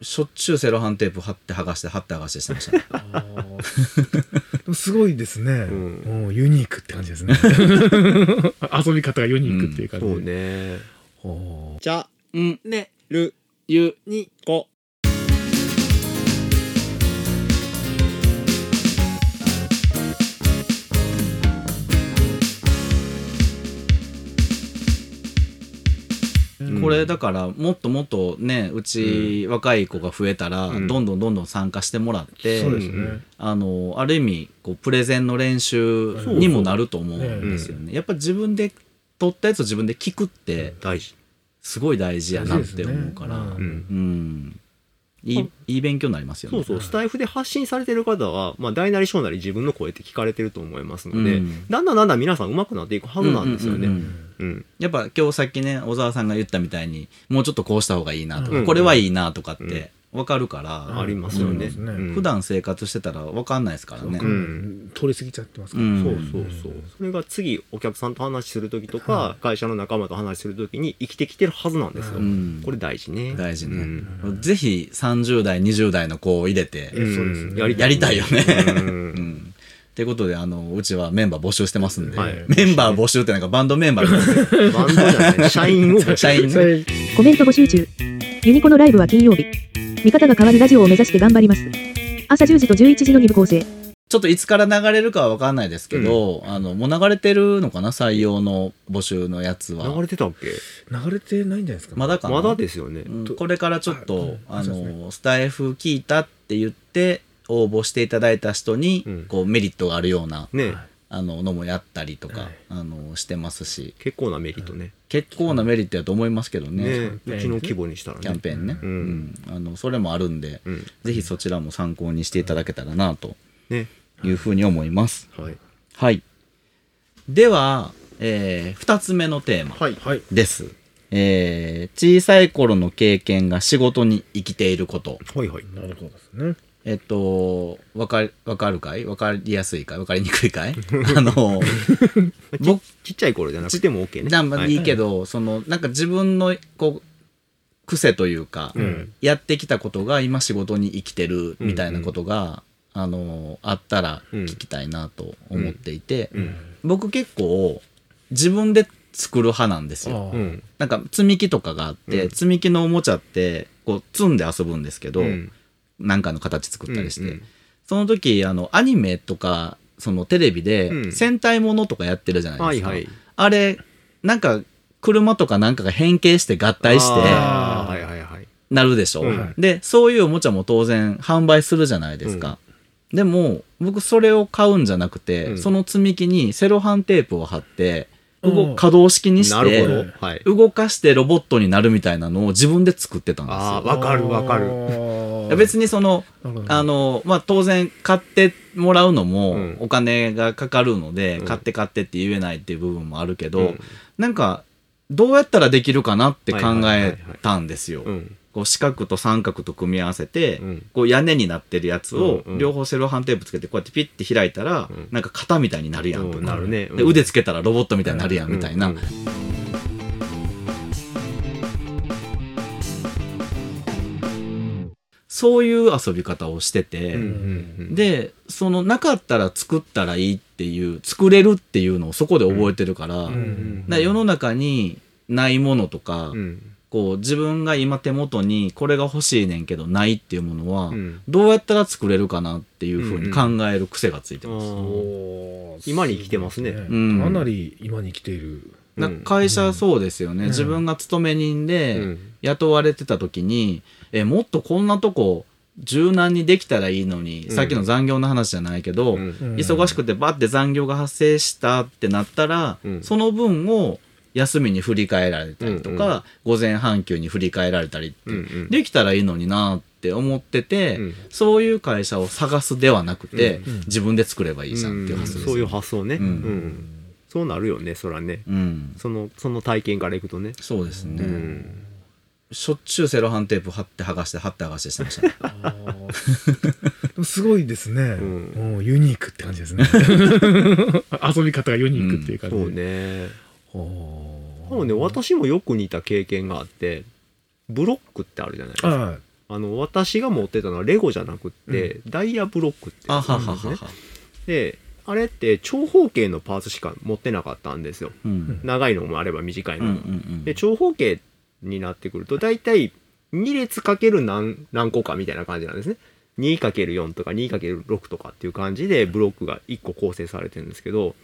しょっちゅうセロハンテープ貼って剥がして貼って剥がしてしてましたね。すごいですね、うユニークって感じですね。遊び方がユニークっていう感じで、そうね。ほじゃうんねる。ゆにここれだからもっともっとねうち若い子が増えたらうん。どんどんどんどん参加してもらって、ね、あのある意味こうプレゼンの練習にもなると思うんですよね。やっぱ自分で撮ったやつを自分で聞くってすごい大事やなって思うから、うんいいいい勉強になりますよね。そうそう。スタイフで発信されてる方は、まあ、大なり小なり自分の声って聞かれてると思いますので、うん。だんだんだんだん皆さん上手くなっていくはずなんですよね。ううんんうん。やっぱ今日さっきね小沢さんが言ったみたいにもうちょっとこうした方がいいなとか、うん。これはいいなとかって分かるから、ありますよね。うんね。うん。普段生活してたら分かんないですからね。うん。通り過ぎちゃってますから、うん。そうそうそう。それが次お客さんと話するときとか、会社の仲間と話するときに生きてきてるはずなんですよ。うん。これ大事ね。大事ね、うん。ぜひ30代20代の子を入れて、ねやりやりたいよね。ううん。んってことであのうちはメンバー募集してますんで、はい。メンバー募集ってなんかバンドメンバーバンドじゃない、社員を募集社員それコメント募集中。ユニコのライブは金曜日。見方が変わるラジオを目指して頑張ります。朝10時と11時の2部構成。ちょっといつから流れるかは分かんないですけど、あのもう流れてるのかな？採用の募集のやつは。流れてたっけ？流れてないんじゃないですかまだかな？まだですよね。うん。これからちょっと、ああのスタイフ聞いたって言って応募していただいた人に、うん。こうメリットがあるようなねあののもやったりとか、はいあのしてますし結構なメリットね。結構なメリットやと思いますけどね、ねうちの規模にしたらね。キャンペーンね、ううんんあのそれもあるんで、うん。ぜひそちらも参考にしていただけたらなとね。いうふうに思います。はい。はい。では、えー、2つ目のテーマはい。はいです。えー、小さい頃の経験が仕事に生きていること。はいはい。なるほどですねえっと、わかる、わかるかい？わかりやすいかい？わかりにくいかい？あの、僕ちっちゃい頃じゃなくても OK ね。なんまい。いけど、その、なんか自分の、こう、癖というか、うん。やってきたことが今仕事に生きてるみたいなことが、あの、あったら聞きたいなと思っていて、うん。僕結構自分で作る派なんですよ。なんか積み木とかがあって、うん。積み木のおもちゃって、こう積んで遊ぶんですけど、うんなんかの形作ったりして、うんその時、あの、アニメとか、そのテレビうでん戦隊ものとかやってるじゃないですか。はいはい。あれ、なんか、車とかなんかが変形して合体して、あーはいはいはい。なるでしょ、うんで、そういうおもちゃも当然販売するじゃないですか。でも、僕それを買うんじゃなくて、うんその積み木にセロハンテープを貼って、動うん可動式にして。はい。動かしてロボットになるみたいなのを自分で作ってたんですああ、よ。わかるわかる。別にその、あの、まあ、当然買ってもらうのもうんお金がかかるので、うん買って買ってって言えないっていう部分もあるけど、うんなんか、どうやったらできるかなって考はいはいはいはえいたんですよ。うん。こう四角と三角と組み合わせて、うん。こう屋根になってるやつをうんうん。両方セロハンテープつけてこうやってピッて開いたら、うん。なんか型みたいになるやんとか、ね。で腕つけたらロボットみたいになるやんみたいな、うんうんそういう遊び方をしてて、うんうんうん、でそのなかったら作ったらいいっていう作れるっていうのをそこで覚えてるから,、うんうん世の中にないものとか、うんこう自分が今手元にこれが欲しいねんけどないっていうものは、うん。どうやったら作れるかなっていうふうに考える癖がついてます。あー。おー今に生きてますね。うん。かなり今に生きている。なん。か会社そうですよね、うん。自分が勤め人でうん。雇われてた時に、えもっとこんなとこ柔軟にできたらいいのに、うん。さっきの残業の話じゃないけど、うん。忙しくてバッて残業が発生したってなったら、うん。その分を休みに振り替えられたりとか、うんうん。午前半休に振り替えられたりって、うんうん。できたらいいのになって思ってて、うん。そういう会社を探すではなくて、うん自分で作ればいいじゃんっていう発想ですよ。そういう発想ね、うん。うんそうなるよねそらね。うん。そのその体験からいくとね。そうですね、うん。しょっちゅうセロハンテープ貼って剥がして貼って剥がしてしてました すごいですね、うユニークって感じですね。遊び方がユニークっていう感じそうで、ねほでもね私もよく似た経験があってブロックってあるじゃないですか。はい。あの私が持ってたのはレゴじゃなくって、ダイヤブロックってんですね。であれって長方形のパーツしか持ってなかったんですよ。うん。長いのもあれば短いうんうのも、んで長方形になってくると大体2列かける何何個かみたいな感じなんですね。2×4 とか 2×6 とかっていう感じでブロックが1個構成されてるんですけど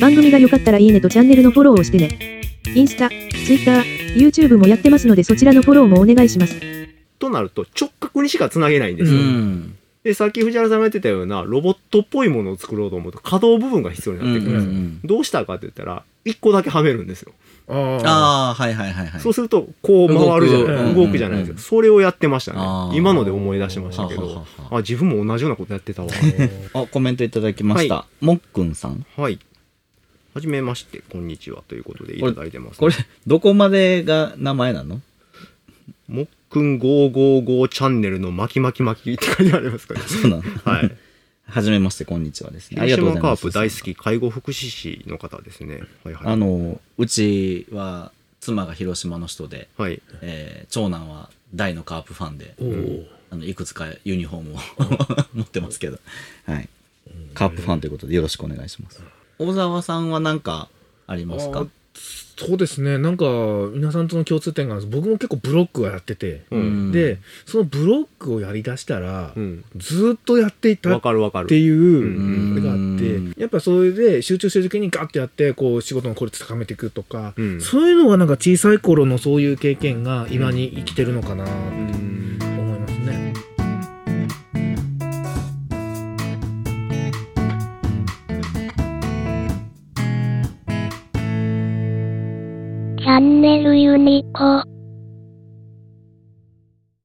番組が良かったらいいねとチャンネルのフォローをしてね。インスタ、ツイッター、YouTube もやってますのでそちらのフォローもお願いします。となると直角にしかつなげないんですうよ、ん。でさっき藤原さんが言ってたようなロボットっぽいものを作ろうと思うと可動部分が必要になってくるんですよ、うんどうしたかって言ったら1個だけはめるんですよ。ああ。ああはいはいはいはい。そうするとこう回るじゃない。動く動くじゃないですか、それをやってましたあー。ね今ので思い出しましたけど。ははははあ自分も同じようなことやってたわ。あコメントいただきました、はもっくんさん。はいはじめましてこんにちはということでいただいてます、これどこまでが名前なの？もっくん555チャンネルの巻き巻き巻きって書いてありますかね そうなの？はい。はじめましてこんにちはですね。ありが広とうございます。島カープ大好き介護福祉士の方ですね。はいはい。あのうちは妻が広島の人で、はい。えー長男は大のカープファンでおお。あのいくつかユニフォームを 持ってますけど、はい、カープファンということでよろしくお願いします小沢さんは何かありますか？あそうですね。なんか、皆さんとの共通点があるんです。僕も結構ブロックをやってて。うん。で、そのブロックをやりだしたら、うん。ずーっとやっていたわっかるわかる。ていううん。あれがあって、やっぱそれで集中してる時にガッてやって、こう仕事の効率高めていくとか、うん。そういうのがなんか小さい頃のそういう経験が今に生きてるのかなとうンネルユニコ。